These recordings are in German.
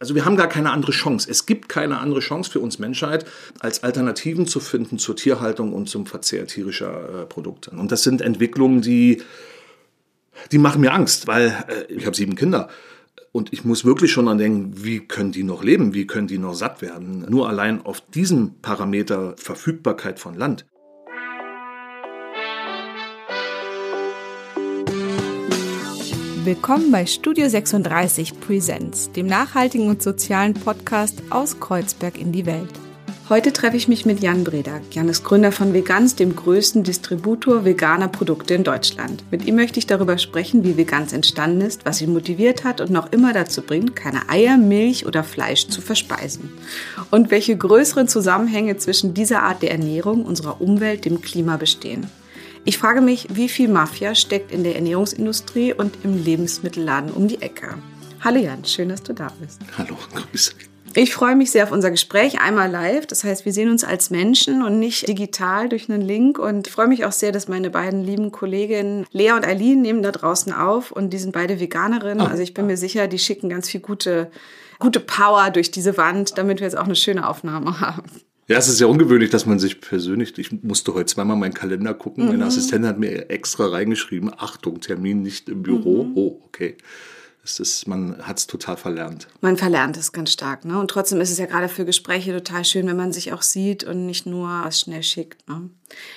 Also wir haben gar keine andere Chance. Es gibt keine andere Chance für uns Menschheit, als Alternativen zu finden zur Tierhaltung und zum Verzehr tierischer äh, Produkte. Und das sind Entwicklungen, die, die machen mir Angst, weil äh, ich habe sieben Kinder. Und ich muss wirklich schon an denken, wie können die noch leben, wie können die noch satt werden. Nur allein auf diesem Parameter Verfügbarkeit von Land. Willkommen bei Studio 36 Presents, dem nachhaltigen und sozialen Podcast aus Kreuzberg in die Welt. Heute treffe ich mich mit Jan Breda. Jan ist Gründer von Vegans, dem größten Distributor veganer Produkte in Deutschland. Mit ihm möchte ich darüber sprechen, wie Vegans entstanden ist, was ihn motiviert hat und noch immer dazu bringt, keine Eier, Milch oder Fleisch zu verspeisen. Und welche größeren Zusammenhänge zwischen dieser Art der Ernährung, unserer Umwelt, dem Klima bestehen. Ich frage mich, wie viel Mafia steckt in der Ernährungsindustrie und im Lebensmittelladen um die Ecke. Hallo Jan, schön, dass du da bist. Hallo, grüße. Ich freue mich sehr auf unser Gespräch, einmal live. Das heißt, wir sehen uns als Menschen und nicht digital durch einen Link. Und ich freue mich auch sehr, dass meine beiden lieben Kolleginnen Lea und Eileen nehmen da draußen auf und die sind beide Veganerinnen. Also ich bin mir sicher, die schicken ganz viel gute, gute Power durch diese Wand, damit wir jetzt auch eine schöne Aufnahme haben. Ja, es ist ja ungewöhnlich, dass man sich persönlich, ich musste heute zweimal meinen Kalender gucken. Mhm. Meine Assistentin hat mir extra reingeschrieben, Achtung, Termin nicht im Büro. Mhm. Oh, okay. Es ist, man hat es total verlernt. Man verlernt es ganz stark. Ne? Und trotzdem ist es ja gerade für Gespräche total schön, wenn man sich auch sieht und nicht nur was schnell schickt. Ne?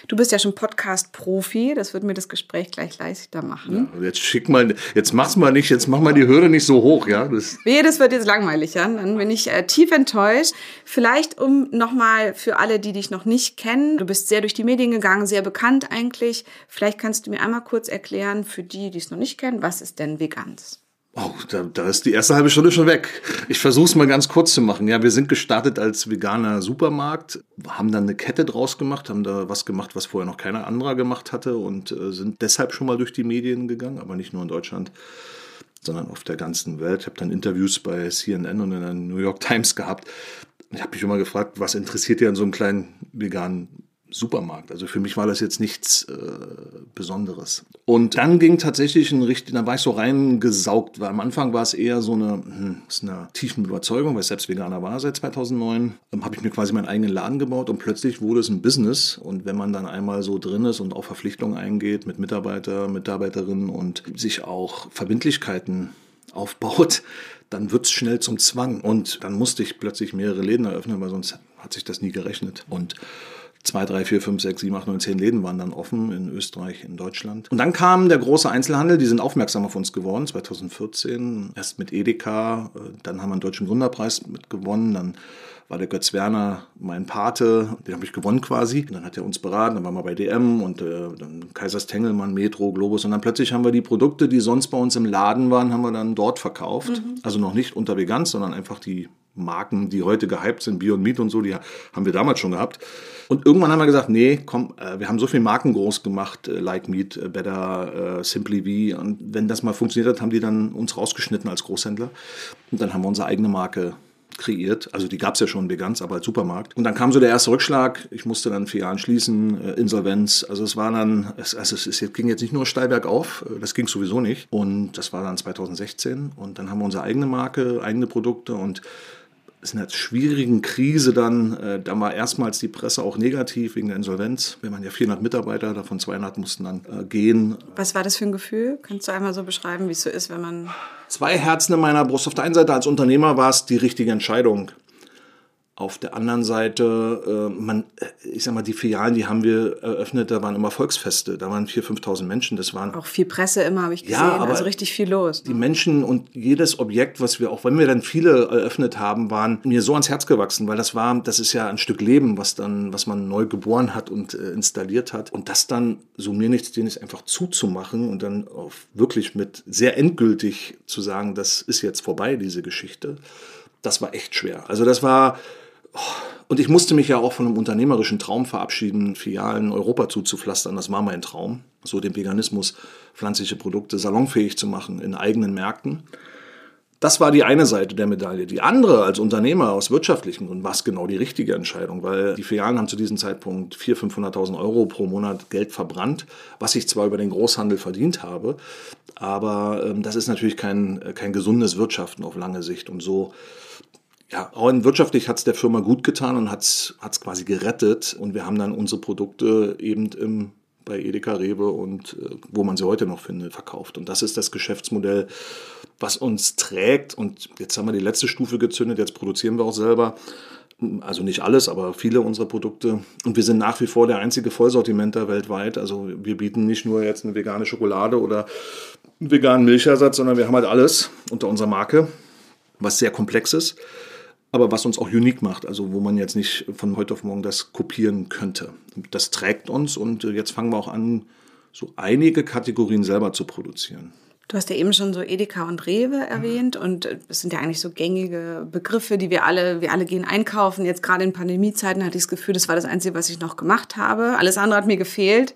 Du bist ja schon Podcast-Profi, das wird mir das Gespräch gleich leichter machen. Ja, jetzt schick mal, jetzt mach's mal nicht, jetzt mach mal die Hürde nicht so hoch, ja? Das, nee, das wird jetzt langweilig, ja? Dann bin ich äh, tief enttäuscht. Vielleicht um nochmal für alle, die dich noch nicht kennen, du bist sehr durch die Medien gegangen, sehr bekannt eigentlich. Vielleicht kannst du mir einmal kurz erklären, für die, die es noch nicht kennen, was ist denn Veganz? Oh, da, da ist die erste halbe Stunde schon weg. Ich versuche es mal ganz kurz zu machen. Ja, wir sind gestartet als veganer Supermarkt, haben dann eine Kette draus gemacht, haben da was gemacht, was vorher noch keiner anderer gemacht hatte und äh, sind deshalb schon mal durch die Medien gegangen, aber nicht nur in Deutschland, sondern auf der ganzen Welt. Ich habe dann Interviews bei CNN und in der New York Times gehabt. Ich habe mich immer gefragt, was interessiert ihr an so einem kleinen veganen Supermarkt. Also für mich war das jetzt nichts äh, Besonderes. Und dann ging tatsächlich ein richtig, da war ich so reingesaugt, weil am Anfang war es eher so eine, hm, ist eine tiefen Überzeugung, weil ich selbst Veganer war seit 2009, ähm, habe ich mir quasi meinen eigenen Laden gebaut und plötzlich wurde es ein Business. Und wenn man dann einmal so drin ist und auch Verpflichtungen eingeht mit Mitarbeiter, Mitarbeiterinnen und sich auch Verbindlichkeiten aufbaut, dann wird es schnell zum Zwang. Und dann musste ich plötzlich mehrere Läden eröffnen, weil sonst hat sich das nie gerechnet. Und zwei, drei, vier, fünf, sechs, sieben, acht, neun, zehn Läden waren dann offen in Österreich, in Deutschland. Und dann kam der große Einzelhandel, die sind aufmerksam auf uns geworden, 2014. Erst mit Edeka, äh, dann haben wir einen deutschen Gründerpreis mitgewonnen, dann war der Götz Werner mein Pate, den habe ich gewonnen quasi. Und dann hat er uns beraten, dann waren wir bei DM und äh, dann Kaisers Tengelmann, Metro, Globus und dann plötzlich haben wir die Produkte, die sonst bei uns im Laden waren, haben wir dann dort verkauft. Mhm. Also noch nicht unter Veganz, sondern einfach die Marken, die heute gehypt sind, Beyond Meat und so, die haben wir damals schon gehabt. Und irgendwann haben wir gesagt, nee, komm, äh, wir haben so viele Marken groß gemacht, äh, Like Meat, äh, Better, Simply V. Und wenn das mal funktioniert hat, haben die dann uns rausgeschnitten als Großhändler. Und dann haben wir unsere eigene Marke kreiert. Also die gab es ja schon Veganz, aber als Supermarkt. Und dann kam so der erste Rückschlag. Ich musste dann vier Jahren schließen, Insolvenz. Also es war dann, also es ging jetzt nicht nur steil bergauf, das ging sowieso nicht. Und das war dann 2016. Und dann haben wir unsere eigene Marke, eigene Produkte und in einer schwierigen Krise dann, äh, da war erstmals die Presse auch negativ wegen der Insolvenz. Wir waren ja 400 Mitarbeiter, davon 200 mussten dann äh, gehen. Was war das für ein Gefühl? Kannst du einmal so beschreiben, wie es so ist, wenn man... Zwei Herzen in meiner Brust. Auf der einen Seite als Unternehmer war es die richtige Entscheidung. Auf der anderen Seite, äh, man, äh, ich sag mal, die Filialen, die haben wir eröffnet, da waren immer Volksfeste, da waren 4.000, 5.000 Menschen. Das waren auch viel Presse immer, habe ich gesehen. Ja, also richtig viel los. Die Menschen und jedes Objekt, was wir, auch wenn wir dann viele eröffnet haben, waren mir so ans Herz gewachsen, weil das war, das ist ja ein Stück Leben, was dann, was man neu geboren hat und äh, installiert hat. Und das dann, so mir nichts, den ist einfach zuzumachen und dann wirklich mit sehr endgültig zu sagen, das ist jetzt vorbei, diese Geschichte. Das war echt schwer. Also das war, und ich musste mich ja auch von einem unternehmerischen Traum verabschieden, Filialen Europa zuzupflastern. Das war mein Traum, so den Veganismus, pflanzliche Produkte salonfähig zu machen in eigenen Märkten. Das war die eine Seite der Medaille. Die andere als Unternehmer aus wirtschaftlichen Gründen war es genau die richtige Entscheidung, weil die Filialen haben zu diesem Zeitpunkt 400.000, 500.000 Euro pro Monat Geld verbrannt, was ich zwar über den Großhandel verdient habe, aber ähm, das ist natürlich kein, kein gesundes Wirtschaften auf lange Sicht. Und so ja, auch wirtschaftlich hat es der Firma gut getan und hat es quasi gerettet. Und wir haben dann unsere Produkte eben im, bei Edeka, Rewe und äh, wo man sie heute noch findet, verkauft. Und das ist das Geschäftsmodell, was uns trägt. Und jetzt haben wir die letzte Stufe gezündet, jetzt produzieren wir auch selber. Also nicht alles, aber viele unserer Produkte. Und wir sind nach wie vor der einzige Vollsortimenter weltweit. Also wir bieten nicht nur jetzt eine vegane Schokolade oder einen veganen Milchersatz, sondern wir haben halt alles unter unserer Marke, was sehr komplex ist aber was uns auch unique macht, also wo man jetzt nicht von heute auf morgen das kopieren könnte. Das trägt uns und äh, jetzt fangen wir auch an, so einige Kategorien selber zu produzieren. Du hast ja eben schon so Edeka und Rewe erwähnt und äh, es sind ja eigentlich so gängige Begriffe, die wir alle, wir alle gehen einkaufen. Jetzt gerade in Pandemiezeiten hatte ich das Gefühl, das war das Einzige, was ich noch gemacht habe. Alles andere hat mir gefehlt.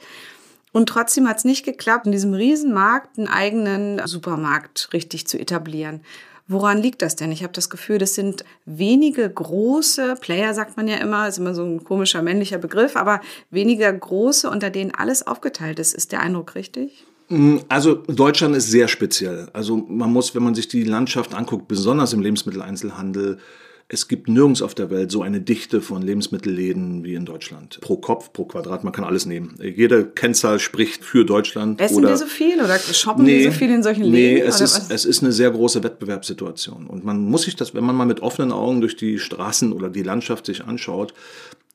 Und trotzdem hat es nicht geklappt, in diesem Riesenmarkt einen eigenen Supermarkt richtig zu etablieren. Woran liegt das denn? Ich habe das Gefühl, das sind wenige große Player, sagt man ja immer, ist immer so ein komischer männlicher Begriff, aber weniger große, unter denen alles aufgeteilt ist. Ist der Eindruck richtig? Mm, also Deutschland ist sehr speziell. Also man muss, wenn man sich die Landschaft anguckt, besonders im Lebensmitteleinzelhandel, es gibt nirgends auf der Welt so eine Dichte von Lebensmittelläden wie in Deutschland. Pro Kopf, pro Quadrat, man kann alles nehmen. Jede Kennzahl spricht für Deutschland. Essen oder, die so viel oder shoppen nee, die so viel in solchen Läden? Nee, es ist, es ist eine sehr große Wettbewerbssituation. Und man muss sich das, wenn man mal mit offenen Augen durch die Straßen oder die Landschaft sich anschaut,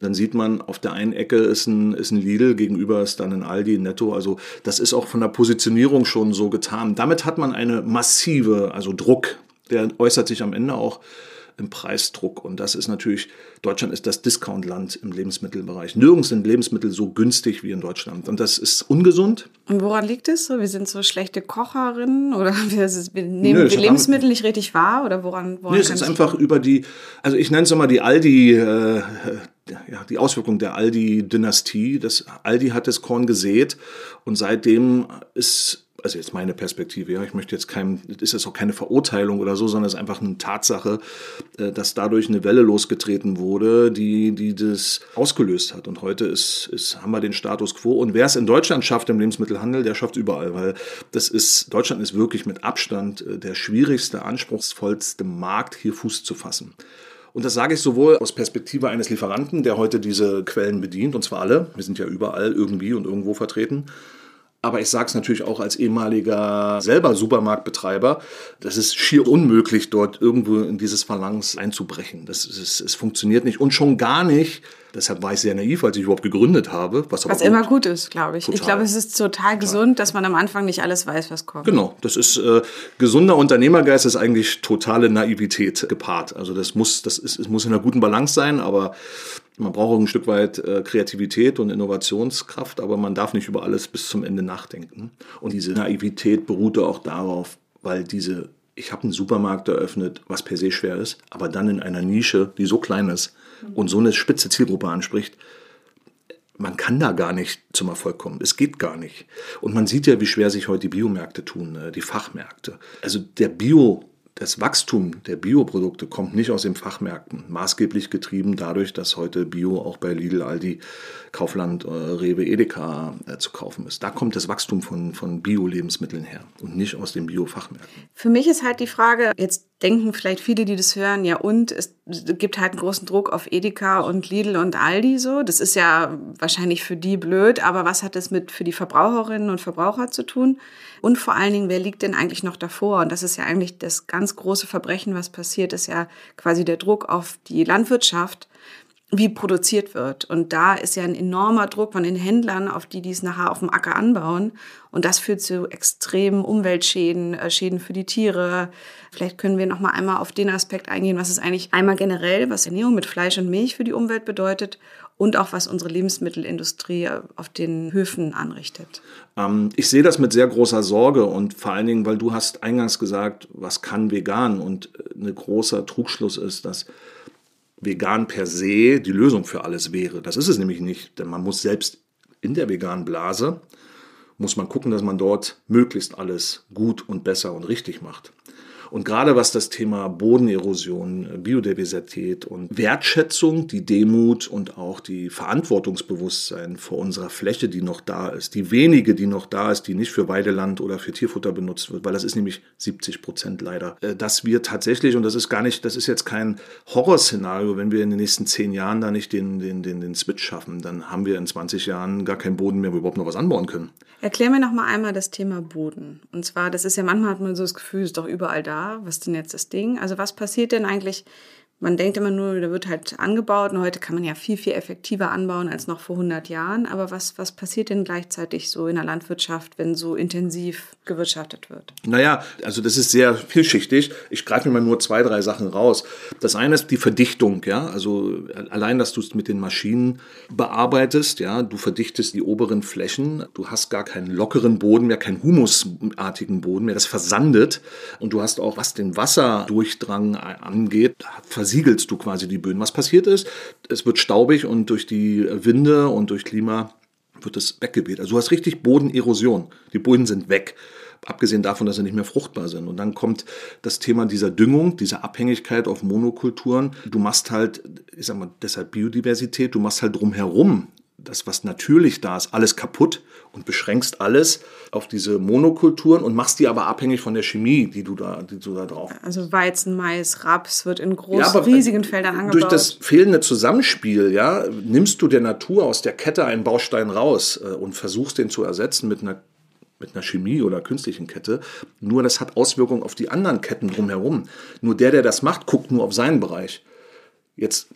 dann sieht man, auf der einen Ecke ist ein, ist ein Lidl, gegenüber ist dann ein Aldi, ein Netto. Also das ist auch von der Positionierung schon so getan. Damit hat man eine massive, also Druck, der äußert sich am Ende auch im Preisdruck. Und das ist natürlich, Deutschland ist das Discountland im Lebensmittelbereich. Nirgends sind Lebensmittel so günstig wie in Deutschland. Und das ist ungesund. Und woran liegt es? Wir sind so schlechte Kocherinnen oder wir, wir nehmen Nö, die Lebensmittel nicht richtig wahr? Oder woran, woran Nö, es ist einfach über die, also ich nenne es immer die Aldi, äh, ja, die Auswirkung der Aldi-Dynastie. Das Aldi hat das Korn gesät und seitdem ist also jetzt meine Perspektive, ja, ich möchte jetzt kein, ist jetzt auch keine Verurteilung oder so, sondern es ist einfach eine Tatsache, äh, dass dadurch eine Welle losgetreten wurde, die, die das ausgelöst hat. Und heute ist, ist, haben wir den Status quo. Und wer es in Deutschland schafft im Lebensmittelhandel, der schafft es überall, weil das ist, Deutschland ist wirklich mit Abstand äh, der schwierigste, anspruchsvollste Markt, hier Fuß zu fassen. Und das sage ich sowohl aus Perspektive eines Lieferanten, der heute diese Quellen bedient, und zwar alle, wir sind ja überall irgendwie und irgendwo vertreten, aber ich sage es natürlich auch als ehemaliger selber Supermarktbetreiber, das ist schier unmöglich, dort irgendwo in dieses Phalanx einzubrechen. Das ist, es funktioniert nicht und schon gar nicht, Deshalb war ich sehr naiv, als ich überhaupt gegründet habe. Was, was immer gut ist, glaube ich. Total. Ich glaube, es ist total gesund, dass man am Anfang nicht alles weiß, was kommt. Genau, das ist äh, gesunder Unternehmergeist ist eigentlich totale Naivität gepaart. Also das muss, das ist, es muss in einer guten Balance sein, aber man braucht ein Stück weit äh, Kreativität und Innovationskraft, aber man darf nicht über alles bis zum Ende nachdenken. Und diese Naivität beruhte auch darauf, weil diese ich habe einen Supermarkt eröffnet, was per se schwer ist, aber dann in einer Nische, die so klein ist, und so eine spitze Zielgruppe anspricht, man kann da gar nicht zum Erfolg kommen. Es geht gar nicht. Und man sieht ja, wie schwer sich heute die Biomärkte tun, äh, die Fachmärkte. Also der Bio, das Wachstum der Bioprodukte kommt nicht aus den Fachmärkten, maßgeblich getrieben dadurch, dass heute Bio auch bei Lidl, Aldi, Kaufland, äh, Rewe, Edeka äh, zu kaufen ist. Da kommt das Wachstum von, von Bio-Lebensmitteln her und nicht aus den Bio-Fachmärkten. Für mich ist halt die Frage, jetzt denken vielleicht viele, die das hören, ja und, es gibt halt einen großen Druck auf Edeka und Lidl und Aldi so. Das ist ja wahrscheinlich für die blöd, aber was hat das mit für die Verbraucherinnen und Verbraucher zu tun? Und vor allen Dingen, wer liegt denn eigentlich noch davor? Und das ist ja eigentlich das ganz große Verbrechen, was passiert, ist ja quasi der Druck auf die Landwirtschaft, wie produziert wird. Und da ist ja ein enormer Druck von den Händlern, auf die, die es nachher auf dem Acker anbauen. Und das führt zu extremen Umweltschäden, äh, Schäden für die Tiere. Vielleicht können wir noch mal einmal auf den Aspekt eingehen, was es eigentlich einmal generell, was Ernährung mit Fleisch und Milch für die Umwelt bedeutet und auch was unsere Lebensmittelindustrie äh, auf den Höfen anrichtet. Ähm, ich sehe das mit sehr großer Sorge und vor allen Dingen, weil du hast eingangs gesagt, was kann vegan? Und äh, ein großer Trugschluss ist, dass vegan per se die Lösung für alles wäre. Das ist es nämlich nicht, denn man muss selbst in der veganen Blase, muss man gucken, dass man dort möglichst alles gut und besser und richtig macht. Und gerade was das Thema Bodenerosion, Biodiversität und Wertschätzung, die Demut und auch die Verantwortungsbewusstsein vor unserer Fläche, die noch da ist, die wenige, die noch da ist, die nicht für Weideland oder für Tierfutter benutzt wird, weil das ist nämlich 70 Prozent leider, äh, dass wir tatsächlich, und das ist gar nicht, das ist jetzt kein Horrorszenario, wenn wir in den nächsten zehn Jahren da nicht den, den, den, den Switch schaffen, dann haben wir in 20 Jahren gar keinen Boden mehr, wo wir überhaupt noch was anbauen können. Erklär mir noch mal einmal das Thema Boden. Und zwar, das ist ja manchmal hat man so das Gefühl, ist doch überall da. Was ist denn jetzt das Ding? Also was passiert denn eigentlich, man denkt immer nur, da wird halt angebaut und heute kann man ja viel, viel effektiver anbauen als noch vor 100 Jahren. Aber was, was passiert denn gleichzeitig so in der Landwirtschaft, wenn so intensiv gewirtschaftet wird? Naja, also das ist sehr vielschichtig. Ich greife mir mal nur zwei, drei Sachen raus. Das eine ist die Verdichtung, ja. Also allein, dass du es mit den Maschinen bearbeitest, ja. Du verdichtest die oberen Flächen. Du hast gar keinen lockeren Boden mehr, keinen humusartigen Boden mehr. Das versandet. Und du hast auch, was den Wasserdurchdrang angeht, versiegelst du quasi die Böden. Was passiert ist, es wird staubig und durch die Winde und durch Klima wird es weggeweht. Also du hast richtig Bodenerosion. Die Böden sind weg. Abgesehen davon, dass sie nicht mehr fruchtbar sind. Und dann kommt das Thema dieser Düngung, dieser Abhängigkeit auf Monokulturen. Du machst halt, ich sag mal, deshalb Biodiversität, du machst halt drumherum das, was natürlich da ist, alles kaputt und beschränkst alles auf diese Monokulturen und machst die aber abhängig von der Chemie, die du da, die du da drauf. Also Weizen, Mais, Raps wird in großen, ja, riesigen Feldern angebaut. Durch das fehlende Zusammenspiel, ja, nimmst du der Natur aus der Kette einen Baustein raus äh, und versuchst den zu ersetzen mit einer mit einer Chemie oder künstlichen Kette. Nur das hat Auswirkungen auf die anderen Ketten drumherum. Nur der, der das macht, guckt nur auf seinen Bereich. Jetzt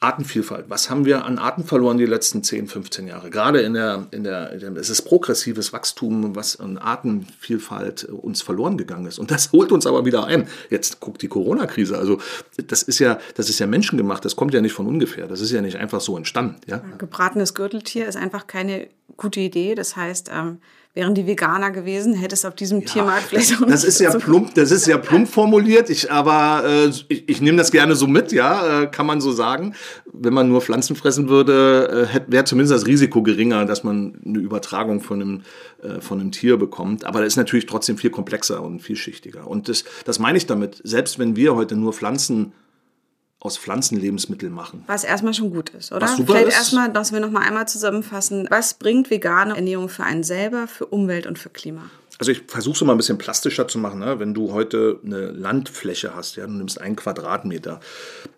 Artenvielfalt. Was haben wir an Arten verloren die letzten 10, 15 Jahre? Gerade in der, in der, es ist progressives Wachstum, was an Artenvielfalt uns verloren gegangen ist. Und das holt uns aber wieder ein. Jetzt guckt die Corona-Krise. Also, das ist ja, das ist ja menschengemacht. Das kommt ja nicht von ungefähr. Das ist ja nicht einfach so entstanden. Ja? Gebratenes Gürteltier ist einfach keine gute Idee. Das heißt, ähm, wären die Veganer gewesen, hätte es auf diesem ja, Tiermarkt vielleicht das, auch das ist ja plump, Das ist ja plump formuliert, ich, aber äh, ich, ich nehme das gerne so mit, ja, äh, kann man so sagen. Wenn man nur Pflanzen fressen würde, äh, wäre zumindest das Risiko geringer, dass man eine Übertragung von einem, äh, von einem Tier bekommt. Aber das ist natürlich trotzdem viel komplexer und vielschichtiger. Und das, das meine ich damit. Selbst wenn wir heute nur Pflanzen aus Pflanzenlebensmitteln machen. Was erstmal schon gut ist, oder? Was super Vielleicht erstmal, dass wir noch mal einmal zusammenfassen. Was bringt vegane Ernährung für einen selber, für Umwelt und für Klima? Also ich versuche es mal ein bisschen plastischer zu machen. Ne? Wenn du heute eine Landfläche hast, ja, du nimmst einen Quadratmeter,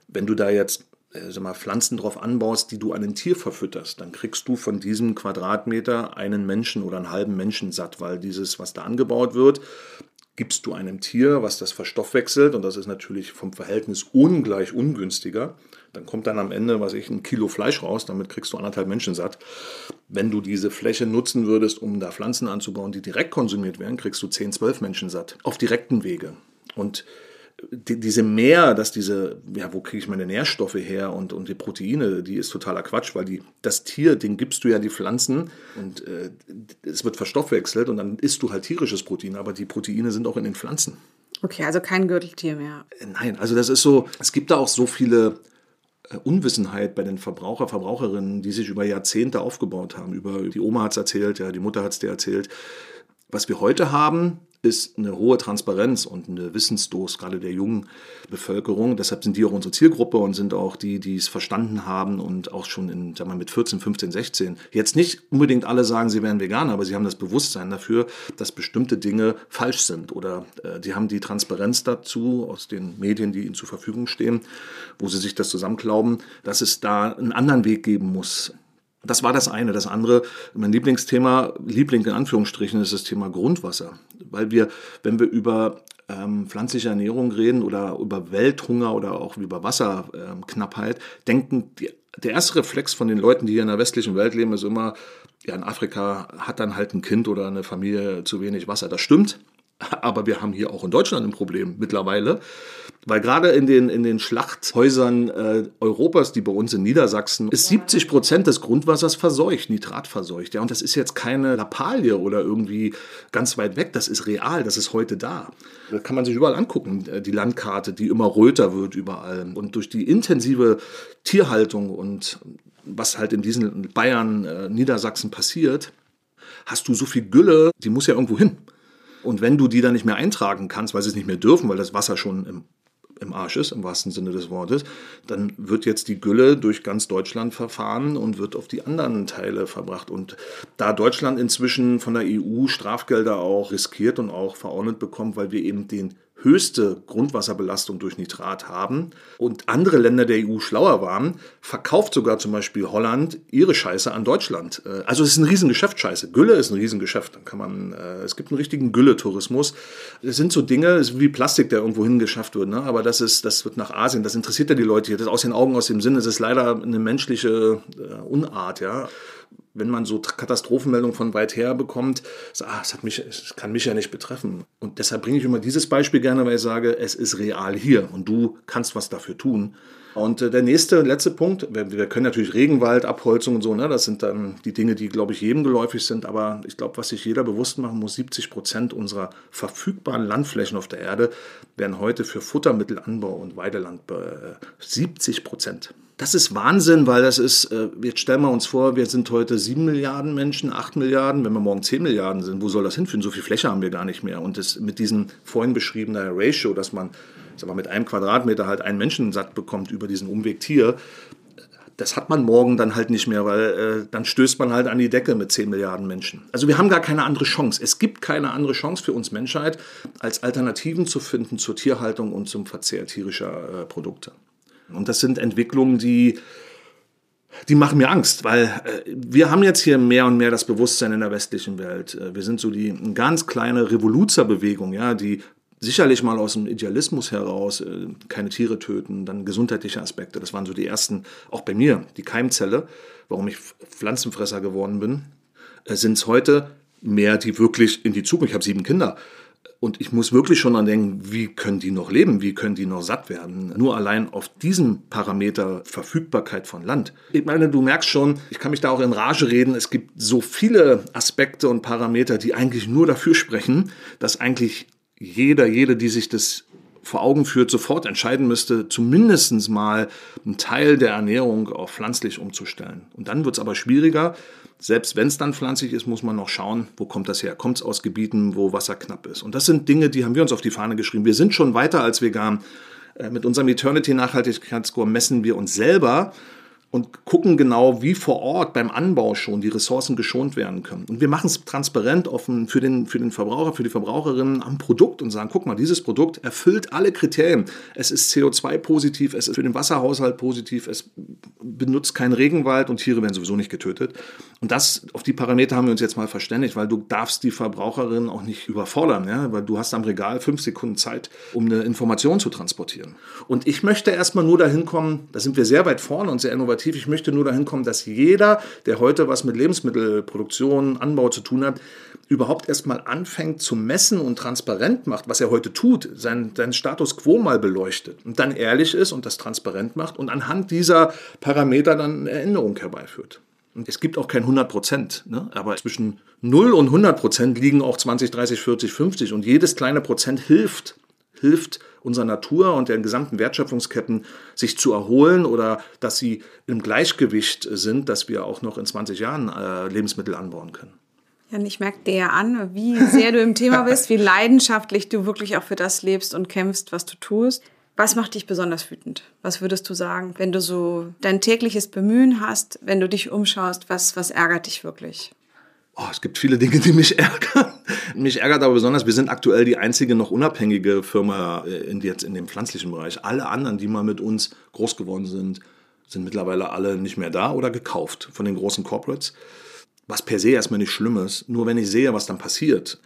wenn du da jetzt äh, sag mal, Pflanzen drauf anbaust, die du an ein Tier verfütterst, dann kriegst du von diesem Quadratmeter einen Menschen oder einen halben Menschen satt, weil dieses, was da angebaut wird, gibst du einem Tier, was das verstoffwechselt, und das ist natürlich vom Verhältnis ungleich ungünstiger, dann kommt dann am Ende, was ich, ein Kilo Fleisch raus, damit kriegst du anderthalb Menschen satt. Wenn du diese Fläche nutzen würdest, um da Pflanzen anzubauen, die direkt konsumiert werden, kriegst du 10, 12 Menschen satt. Auf direkten Wege. Und die, diese Mehr, dass diese, ja, wo kriege ich meine Nährstoffe her und, und die Proteine, die ist totaler Quatsch, weil die, das Tier, den gibst du ja die Pflanzen und äh, es wird verstoffwechselt und dann isst du halt tierisches Protein, aber die Proteine sind auch in den Pflanzen. Okay, also kein Gürteltier mehr. Äh, nein, also das ist so, es gibt da auch so viele äh, Unwissenheit bei den Verbraucher, Verbraucherinnen, die sich über Jahrzehnte aufgebaut haben. Über die Oma hat es erzählt, ja, die Mutter hat es dir erzählt. Was wir heute haben, ist eine hohe Transparenz und eine Wissensdos, gerade der jungen Bevölkerung. Deshalb sind die auch unsere Zielgruppe und sind auch die, die es verstanden haben und auch schon in, sag mal, mit 14, 15, 16. Jetzt nicht unbedingt alle sagen, sie wären Veganer, aber sie haben das Bewusstsein dafür, dass bestimmte Dinge falsch sind oder äh, die haben die Transparenz dazu aus den Medien, die ihnen zur Verfügung stehen, wo sie sich das zusammenklauben, dass es da einen anderen Weg geben muss das war das eine. Das andere, mein Lieblingsthema, Liebling in Anführungsstrichen, ist das Thema Grundwasser. Weil wir, wenn wir über ähm, pflanzliche Ernährung reden oder über Welthunger oder auch über Wasserknappheit, ähm, denken die, der erste Reflex von den Leuten, die hier in der westlichen Welt leben, ist immer, ja, in Afrika hat dann halt ein Kind oder eine Familie zu wenig Wasser. Das stimmt. Aber wir haben hier auch in Deutschland ein Problem mittlerweile. Weil gerade in den, in den Schlachthäusern äh, Europas, die bei uns in Niedersachsen, ist 70 Prozent des Grundwassers verseucht, nitratverseucht. Ja, und das ist jetzt keine Lappalie oder irgendwie ganz weit weg. Das ist real, das ist heute da. Das kann man sich überall angucken. Äh, die Landkarte, die immer röter wird überall. Und durch die intensive Tierhaltung und was halt in diesen Bayern, äh, Niedersachsen passiert, hast du so viel Gülle, die muss ja irgendwo hin. Und wenn du die dann nicht mehr eintragen kannst, weil sie es nicht mehr dürfen, weil das Wasser schon im im Arsch ist, im wahrsten Sinne des Wortes, dann wird jetzt die Gülle durch ganz Deutschland verfahren und wird auf die anderen Teile verbracht. Und da Deutschland inzwischen von der EU Strafgelder auch riskiert und auch verordnet bekommt, weil wir eben den höchste Grundwasserbelastung durch Nitrat haben und andere Länder der EU schlauer waren, verkauft sogar zum Beispiel Holland ihre Scheiße an Deutschland. Äh, also es ist ein Riesengeschäft, Scheiße. Gülle ist ein Riesengeschäft. Dann kann man, äh, es gibt einen richtigen Gülle-Tourismus. Es sind so Dinge, wie Plastik, der irgendwo hingeschafft wird, ne? aber das ist, das wird nach Asien, das interessiert ja die Leute hier. Das ist aus den Augen, aus dem Sinn, es ist leider eine menschliche äh, Unart, ja wenn man so Katastrophenmeldungen von weit her bekommt, so, ah, es, hat mich, es kann mich ja nicht betreffen. Und deshalb bringe ich immer dieses Beispiel gerne, weil ich sage, es ist real hier und du kannst was dafür tun. Und äh, der nächste, letzte Punkt, wir, können natürlich Regenwald, Abholzung und so, ne, das sind dann die Dinge, die, glaube ich, jedem geläufig sind. Aber ich glaube, was sich jeder bewusst machen muss, 70 Prozent unserer verfügbaren Landflächen auf der Erde werden heute für Futtermittelanbau und Weideland, äh, 70 Prozent. Das ist Wahnsinn, weil das ist, äh, jetzt stellen wir uns vor, wir sind heute 7 Milliarden Menschen, 8 Milliarden, wenn wir morgen 10 Milliarden sind, wo soll das hinführen? So viel Fläche haben wir gar nicht mehr. Und das, mit diesem vorhin beschriebenen Ratio, dass man sag mal, mit einem Quadratmeter halt einen Menschen satt bekommt über diesen Umweg Tier, das hat man morgen dann halt nicht mehr, weil äh, dann stößt man halt an die Decke mit 10 Milliarden Menschen. Also wir haben gar keine andere Chance. Es gibt keine andere Chance für uns Menschheit, als Alternativen zu finden zur Tierhaltung und zum Verzehr tierischer äh, Produkte. Und das sind Entwicklungen, die, die machen mir Angst, weil äh, wir haben jetzt hier mehr und mehr das Bewusstsein in der westlichen Welt. Äh, wir sind so die ganz kleine Revoluzerbewegung, ja, die sicherlich mal aus dem Idealismus heraus äh, keine Tiere töten, dann gesundheitliche Aspekte. Das waren so die ersten, auch bei mir, die Keimzelle, warum ich Pflanzenfresser geworden bin, äh, sind es heute mehr, die wirklich in die Zukunft, ich habe sieben Kinder, und ich muss wirklich schon an denken, wie können die noch leben, wie können die noch satt werden. Nur allein auf diesem Parameter Verfügbarkeit von Land. Ich meine, du merkst schon, ich kann mich da auch in Rage reden, es gibt so viele Aspekte und Parameter, die eigentlich nur dafür sprechen, dass eigentlich jeder, jede, die sich das vor Augen führt, sofort entscheiden müsste, zumindest mal einen Teil der Ernährung auf pflanzlich umzustellen. Und dann wird es aber schwieriger, selbst wenn es dann pflanzlich ist, muss man noch schauen, wo kommt das her? Kommt es aus Gebieten, wo Wasser knapp ist? Und das sind Dinge, die haben wir uns auf die Fahne geschrieben. Wir sind schon weiter als vegan. Äh, mit unserem Eternity-Nachhaltigkeitsscore messen wir uns selber und gucken genau, wie vor Ort beim Anbau schon die Ressourcen geschont werden können. Und wir machen es transparent offen für den, für den Verbraucher, für die Verbraucherinnen am Produkt und sagen, guck mal, dieses Produkt erfüllt alle Kriterien. Es ist CO2-positiv, es ist für den Wasserhaushalt positiv, es benutzt keinen Regenwald und Tiere werden sowieso nicht getötet. Und das, auf die Parameter haben wir uns jetzt mal verständigt, weil du darfst die Verbraucherin auch nicht überfordern, ja? weil du hast am Regal fünf Sekunden Zeit, um eine Information zu transportieren. Und ich möchte erstmal nur dahin kommen, da sind wir sehr weit vorne und sehr innovativ, innovativ. Ich möchte nur dahin kommen, dass jeder, der heute was mit Lebensmittelproduktion, Anbau zu tun hat, überhaupt erstmal anfängt zu messen und transparent macht, was er heute tut, seinen, seinen Status quo mal beleuchtet und dann ehrlich ist und das transparent macht und anhand dieser Parameter dann eine Änderung herbeiführt. Und es gibt auch kein 100 Prozent, ne? aber zwischen 0 und 100 Prozent liegen auch 20, 30, 40, 50 und jedes kleine Prozent hilft, hilft unserer Natur und der gesamten Wertschöpfungsketten sich zu erholen oder dass sie im Gleichgewicht sind, dass wir auch noch in 20 Jahren äh, Lebensmittel anbauen können. Jan, ich merke dir ja an, wie sehr du im Thema bist, wie leidenschaftlich du wirklich auch für das lebst und kämpfst, was du tust. Was macht dich besonders wütend? Was würdest du sagen, wenn du so dein tägliches Bemühen hast, wenn du dich umschaust, was, was ärgert dich wirklich? Oh, es gibt viele Dinge, die mich ärgern. Mich ärgert aber besonders, wir sind aktuell die einzige noch unabhängige Firma äh, in, jetzt in dem pflanzlichen Bereich. Alle anderen, die mal mit uns groß geworden sind, sind mittlerweile alle nicht mehr da oder gekauft von den großen Corporates. Was per se erstmal nicht schlimm ist. Nur wenn ich sehe, was dann passiert,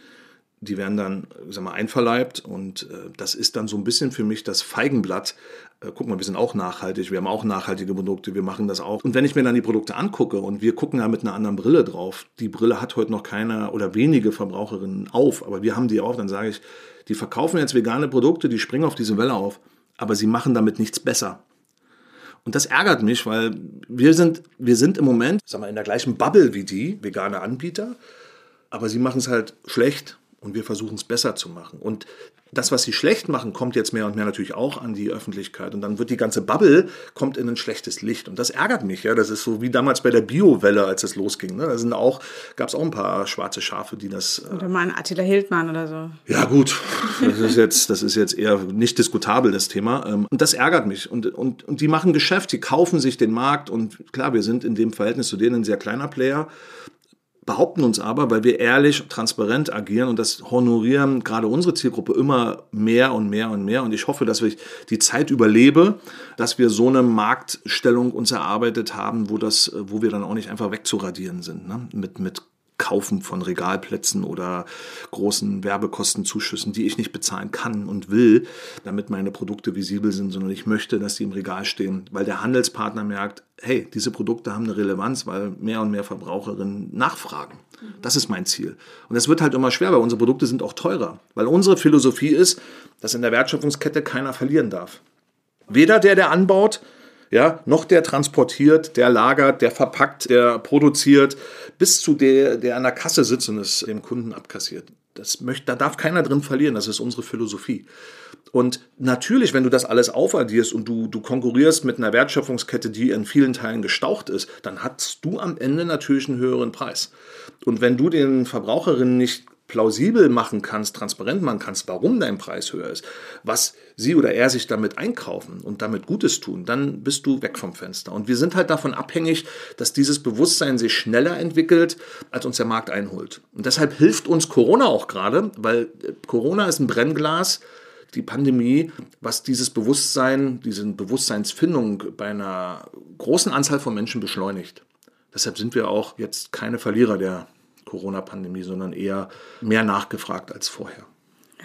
die werden dann, sag mal, einverleibt und äh, das ist dann so ein bisschen für mich das Feigenblatt. Äh, guck mal, wir sind auch nachhaltig, wir haben auch nachhaltige Produkte, wir machen das auch. Und wenn ich mir dann die Produkte angucke und wir gucken da mit einer anderen Brille drauf, die Brille hat heute noch keiner oder wenige Verbraucherinnen auf, aber wir haben die auf, dann sage ich, die verkaufen jetzt vegane Produkte, die springen auf diese Welle auf, aber sie machen damit nichts besser. Und das ärgert mich, weil wir sind, wir sind im Moment, sag mal, in der gleichen Bubble wie die vegane Anbieter, aber sie machen es halt schlecht und wir versuchen es besser zu machen. Und das, was sie schlecht machen, kommt jetzt mehr und mehr natürlich auch an die Öffentlichkeit. Und dann wird die ganze Bubble kommt in ein schlechtes Licht. Und das ärgert mich. Ja, das ist so wie damals bei der Bio-Welle, als es losging. Ne? Da sind auch gab es auch ein paar schwarze Schafe, die das. Äh oder mal ein Attila Hildmann oder so. Ja gut, das ist jetzt das ist jetzt eher nicht diskutabel das Thema. Ähm, und das ärgert mich. Und und und die machen Geschäft, die kaufen sich den Markt. Und klar, wir sind in dem Verhältnis zu denen ein sehr kleiner Player behaupten uns aber, weil wir ehrlich transparent agieren und das honorieren gerade unsere Zielgruppe immer mehr und mehr und mehr. Und ich hoffe, dass ich die Zeit überlebe, dass wir so eine Marktstellung uns erarbeitet haben, wo das, wo wir dann auch nicht einfach wegzuradieren sind, ne? mit, mit Kaufen von Regalplätzen oder großen Werbekostenzuschüssen, die ich nicht bezahlen kann und will, damit meine Produkte visibel sind, sondern ich möchte, dass sie im Regal stehen, weil der Handelspartner merkt, hey, diese Produkte haben eine Relevanz, weil mehr und mehr Verbraucherinnen nachfragen. Das ist mein Ziel. Und es wird halt immer schwer, weil unsere Produkte sind auch teurer, weil unsere Philosophie ist, dass in der Wertschöpfungskette keiner verlieren darf. Weder der, der anbaut, ja, noch der transportiert, der lagert, der verpackt, der produziert, bis zu der, der an der Kasse sitzt und es dem Kunden abkassiert. Das möchte, da darf keiner drin verlieren. Das ist unsere Philosophie. Und natürlich, wenn du das alles aufaddierst und du, du konkurrierst mit einer Wertschöpfungskette, die in vielen Teilen gestaucht ist, dann hast du am Ende natürlich einen höheren Preis. Und wenn du den Verbraucherinnen nicht plausibel machen kannst, transparent machen kannst, warum dein Preis höher ist, was sie oder er sich damit einkaufen und damit Gutes tun, dann bist du weg vom Fenster. Und wir sind halt davon abhängig, dass dieses Bewusstsein sich schneller entwickelt, als uns der Markt einholt. Und deshalb hilft uns Corona auch gerade, weil Corona ist ein Brennglas, die Pandemie, was dieses Bewusstsein, diese Bewusstseinsfindung bei einer großen Anzahl von Menschen beschleunigt. Deshalb sind wir auch jetzt keine Verlierer der Corona-Pandemie, sondern eher mehr nachgefragt als vorher.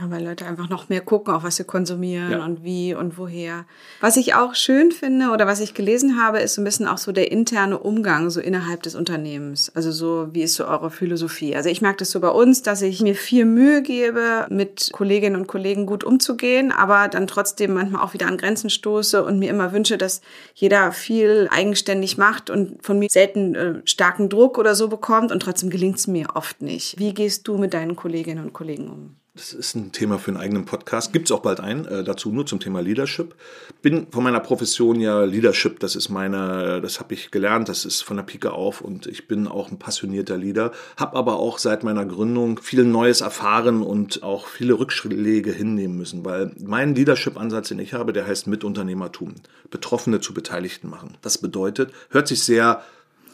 Ja, weil Leute einfach noch mehr gucken, auch was sie konsumieren ja. und wie und woher. Was ich auch schön finde oder was ich gelesen habe, ist so ein bisschen auch so der interne Umgang so innerhalb des Unternehmens. Also so, wie ist so eure Philosophie? Also ich merke das so bei uns, dass ich mir viel Mühe gebe, mit Kolleginnen und Kollegen gut umzugehen, aber dann trotzdem manchmal auch wieder an Grenzen stoße und mir immer wünsche, dass jeder viel eigenständig macht und von mir selten äh, starken Druck oder so bekommt und trotzdem gelingt es mir oft nicht. Wie gehst du mit deinen Kolleginnen und Kollegen um? Das ist ein Thema für einen eigenen Podcast. Gibt es auch bald einen äh, dazu, nur zum Thema Leadership. Bin von meiner Profession ja Leadership, das ist meine, das habe ich gelernt, das ist von der Pike auf und ich bin auch ein passionierter Leader. Habe aber auch seit meiner Gründung viel Neues erfahren und auch viele Rückschläge hinnehmen müssen, weil mein Leadership-Ansatz, den ich habe, der heißt Mitunternehmertum. Betroffene zu Beteiligten machen. Das bedeutet, hört sich sehr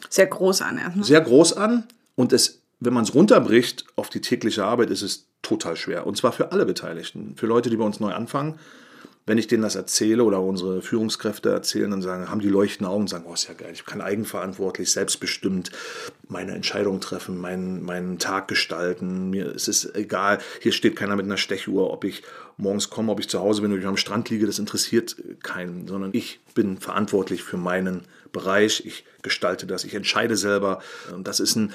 sehr groß an. Ja. Sehr groß an und es wenn man es runterbricht auf die tägliche Arbeit, ist es total schwer. Und zwar für alle Beteiligten. Für Leute, die bei uns neu anfangen. Wenn ich denen das erzähle oder unsere Führungskräfte erzählen, dann sagen, haben die leuchtende Augen und sagen, oh, ist ja geil, ich kann eigenverantwortlich, selbstbestimmt meine Entscheidung treffen, meinen, meinen Tag gestalten. Mir ist es egal, hier steht keiner mit einer Stechuhr, ob ich morgens komme, ob ich zu Hause bin, ob ich am Strand liege, das interessiert keinen, sondern ich bin verantwortlich für meinen Bereich, ich gestalte das, ich entscheide selber. Und das ist ein,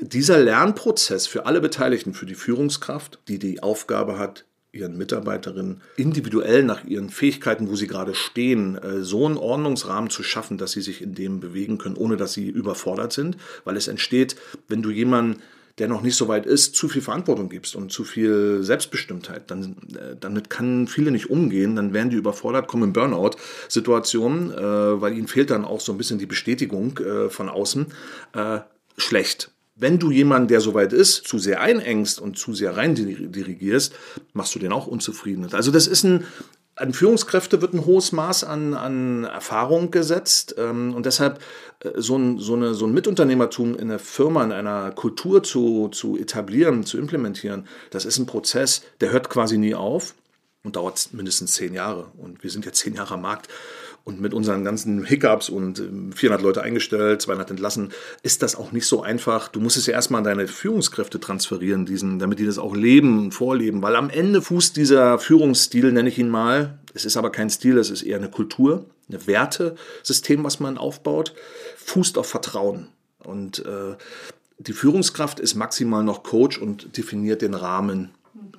dieser Lernprozess für alle Beteiligten, für die Führungskraft, die die Aufgabe hat, ihren Mitarbeiterinnen individuell nach ihren Fähigkeiten, wo sie gerade stehen, äh, so einen Ordnungsrahmen zu schaffen, dass sie sich in dem bewegen können, ohne dass sie überfordert sind. Weil es entsteht, wenn du jemanden der noch nicht so weit ist, zu viel Verantwortung gibst und zu viel Selbstbestimmtheit. Dann, äh, damit kann viele nicht umgehen, dann werden die überfordert, kommen in Burnout-Situationen, äh, weil ihnen fehlt dann auch so ein bisschen die Bestätigung äh, von außen. Äh, schlecht. Wenn du jemanden, der so weit ist, zu sehr einengst und zu sehr rein dirigierst, machst du den auch unzufrieden. Also das ist ein, an Führungskräfte wird ein hohes Maß an, an Erfahrung gesetzt ähm, und deshalb äh, so, ein, so, eine, so ein Mitunternehmertum in einer Firma, in einer Kultur zu, zu etablieren, zu implementieren, das ist ein Prozess, der hört quasi nie auf und dauert mindestens zehn Jahre. Und wir sind ja zehn Jahre am Markt. Und mit unseren ganzen Hiccups und 400 ähm, Leute eingestellt, 200 entlassen, ist das auch nicht so einfach. Du musst es ja erstmal an deine Führungskräfte transferieren, diesen, damit die das auch leben vorleben. Weil am Ende fußt dieser Führungsstil, nenne ich ihn mal, es ist aber kein Stil, es ist eher eine Kultur, ein Wertesystem, was man aufbaut, fußt auf Vertrauen. Und äh, die Führungskraft ist maximal noch Coach und definiert den Rahmen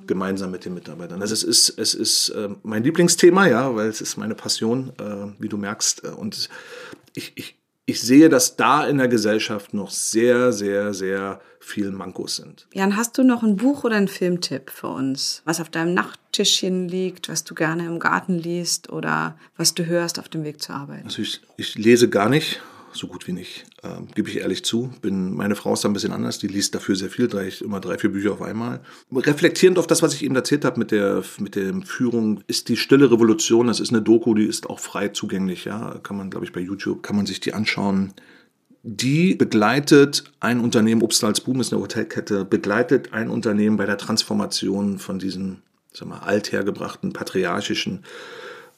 gemeinsam mit den Mitarbeitern. Also es ist, es ist äh, mein Lieblingsthema, ja, weil es ist meine Passion, äh, wie du merkst. Äh, und ich, ich, ich sehe, dass da in der Gesellschaft noch sehr, sehr, sehr viel Mankos sind. Jan, hast du noch ein Buch oder einen Filmtipp für uns, was auf deinem Nachttischchen liegt, was du gerne im Garten liest oder was du hörst auf dem Weg zur Arbeit? Also ich, ich lese gar nicht, so gut wie nicht, ähm, gebe ich ehrlich zu. Bin, meine Frau ist da ein bisschen anders, die liest dafür sehr viel, drei, immer drei, vier Bücher auf einmal. Reflektierend auf das, was ich eben erzählt habe mit der, mit der Führung, ist die Stille Revolution, das ist eine Doku, die ist auch frei zugänglich, ja, kann man, glaube ich, bei YouTube, kann man sich die anschauen. Die begleitet ein Unternehmen, Obstals Boom ist eine Hotelkette, begleitet ein Unternehmen bei der Transformation von diesem, sag mal, althergebrachten, patriarchischen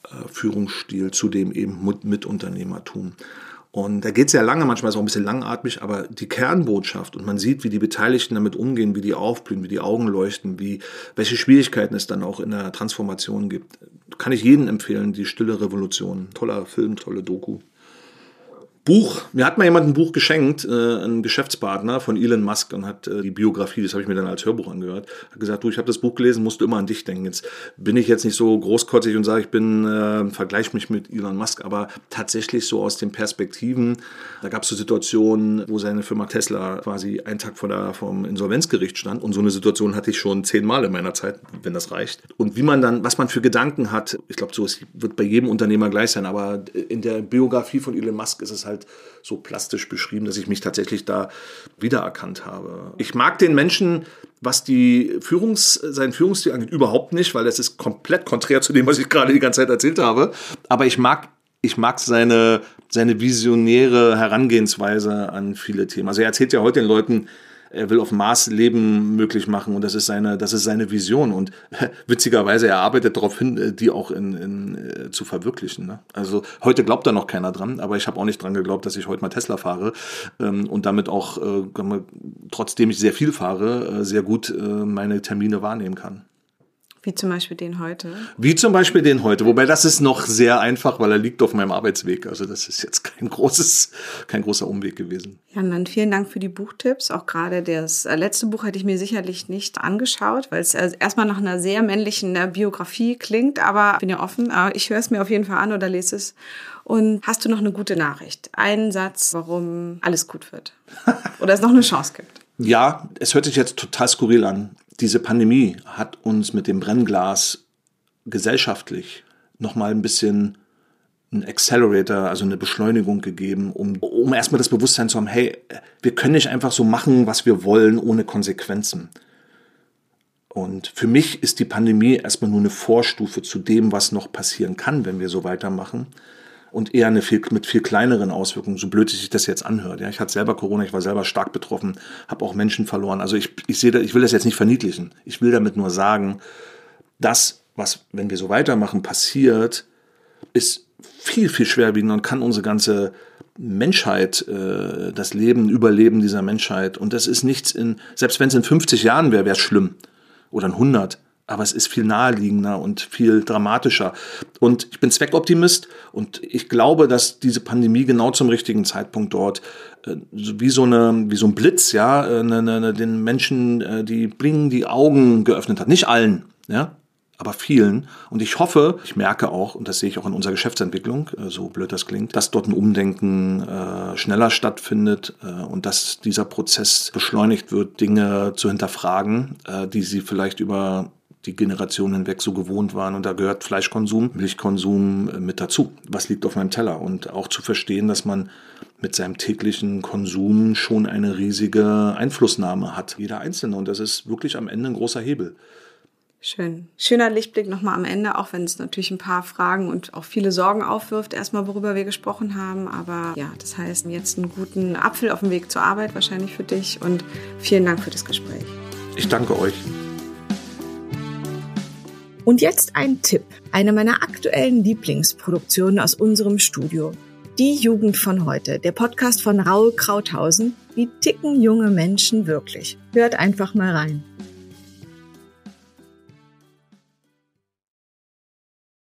äh, Führungsstil zu dem eben Mitunternehmertum. Und da geht es ja lange, manchmal ist es auch ein bisschen langatmig, aber die Kernbotschaft und man sieht, wie die Beteiligten damit umgehen, wie die aufblühen, wie die Augen leuchten, wie, welche Schwierigkeiten es dann auch in der Transformation gibt, kann ich jedem empfehlen, die Stille Revolution. Toller Film, tolle Doku. Buch, mir hat mal jemand ein Buch geschenkt, äh, ein Geschäftspartner von Elon Musk und hat äh, die Biografie, das habe ich mir dann als Hörbuch angehört, hat gesagt, du, ich habe das Buch gelesen, musst du immer an dich denken. Jetzt bin ich jetzt nicht so großkotzig und sage, ich bin, äh, vergleiche mich mit Elon Musk, aber tatsächlich so aus den Perspektiven, da gab es so Situationen, wo seine Firma Tesla quasi einen Tag vor der, vom Insolvenzgericht stand und so eine Situation hatte ich schon zehnmal in meiner Zeit, wenn das reicht. Und wie man dann, was man für Gedanken hat, ich glaube, so ist, wird bei jedem Unternehmer gleich sein, aber in der Biografie von Elon Musk ist es halt halt so plastisch beschrieben, dass ich mich tatsächlich da wiedererkannt habe. Ich mag den Menschen, was die Führungs, seinen Führungsstil angeht, überhaupt nicht, weil das ist komplett konträr zu dem, was ich gerade die ganze Zeit erzählt habe. Aber ich mag ich mag seine, seine visionäre Herangehensweise an viele Themen. Also er erzählt ja heute den Leuten, er will auf Mars Leben möglich machen und das ist seine, das ist seine Vision und witzigerweise er arbeitet darauf hin, äh, die auch in, in, äh, zu verwirklichen. Ne? Also heute glaubt da noch keiner dran, aber ich habe auch nicht dran geglaubt, dass ich heute mal Tesla fahre ähm, und damit auch, äh, trotzdem ich sehr viel fahre, äh, sehr gut äh, meine Termine wahrnehmen kann. Wie zum Beispiel den heute? Wie zum Beispiel den heute. Wobei das ist noch sehr einfach, weil er liegt auf meinem Arbeitsweg. Also das ist jetzt kein großes, kein großer Umweg gewesen. Ja, dann vielen Dank für die Buchtipps. Auch gerade das äh, letzte Buch hätte ich mir sicherlich nicht angeschaut, weil es äh, erstmal nach einer sehr männlichen äh, Biografie klingt. Aber ich bin ja offen. Ich höre es mir auf jeden Fall an oder lese es. Und hast du noch eine gute Nachricht? Einen Satz, warum alles gut wird? Oder es noch eine Chance gibt? Ja, es hört sich jetzt total skurril an diese Pandemie hat uns mit dem Brennglas gesellschaftlich nochmal ein bisschen ein Accelerator, also eine Beschleunigung gegeben, um, um erstmal das Bewusstsein zu haben, hey, wir können nicht einfach so machen, was wir wollen, ohne Konsequenzen. Und für mich ist die Pandemie erstmal nur eine Vorstufe zu dem, was noch passieren kann, wenn wir so weitermachen und eher eine viel, mit viel kleineren Auswirkungen, so blöd sich das jetzt anhört. Ja, ich hatte selber Corona, ich war selber stark betroffen, habe auch Menschen verloren. Also ich, ich sehe, ich will das jetzt nicht verniedlichen. Ich will damit nur sagen, das, was, wenn wir so weitermachen, passiert, ist viel, viel schwerwiegender und kann unsere ganze Menschheit, äh, das Leben, Überleben dieser Menschheit, und das ist nichts in, selbst wenn es in 50 Jahren wäre, wäre es schlimm. Oder in 100 aber es ist viel naheliegender und viel dramatischer. Und ich bin Zweckoptimist und ich glaube, dass diese Pandemie genau zum richtigen Zeitpunkt dort äh, wie so eine wie so ein Blitz, ja, äh, ne, ne, den Menschen äh, die bling die Augen geöffnet hat. Nicht allen, ja, aber vielen. Und ich hoffe, ich merke auch, und das sehe ich auch in unserer Geschäftsentwicklung, so blöd das klingt, dass dort ein Umdenken schneller stattfindet und dass dieser Prozess beschleunigt wird, Dinge zu hinterfragen, die sie vielleicht über die Generationen hinweg so gewohnt waren. Und da gehört Fleischkonsum, Milchkonsum äh, mit dazu. Was liegt auf meinem Teller? Und auch zu verstehen, dass man mit seinem täglichen Konsum schon eine riesige Einflussnahme hat. Jeder Einzelne. Und das ist wirklich am Ende ein großer Hebel. Schön. Schöner Lichtblick nochmal am Ende, auch wenn es natürlich ein paar Fragen und auch viele Sorgen aufwirft, erstmal worüber wir gesprochen haben. Aber ja, das heißt jetzt einen guten Apfel auf dem Weg zur Arbeit wahrscheinlich für dich und vielen Dank für das Gespräch. Ich danke euch. Und jetzt ein Tipp, eine meiner aktuellen Lieblingsproduktionen aus unserem Studio. Die Jugend von heute, der Podcast von Raul Krauthausen. Wie ticken junge Menschen wirklich? Hört einfach mal rein.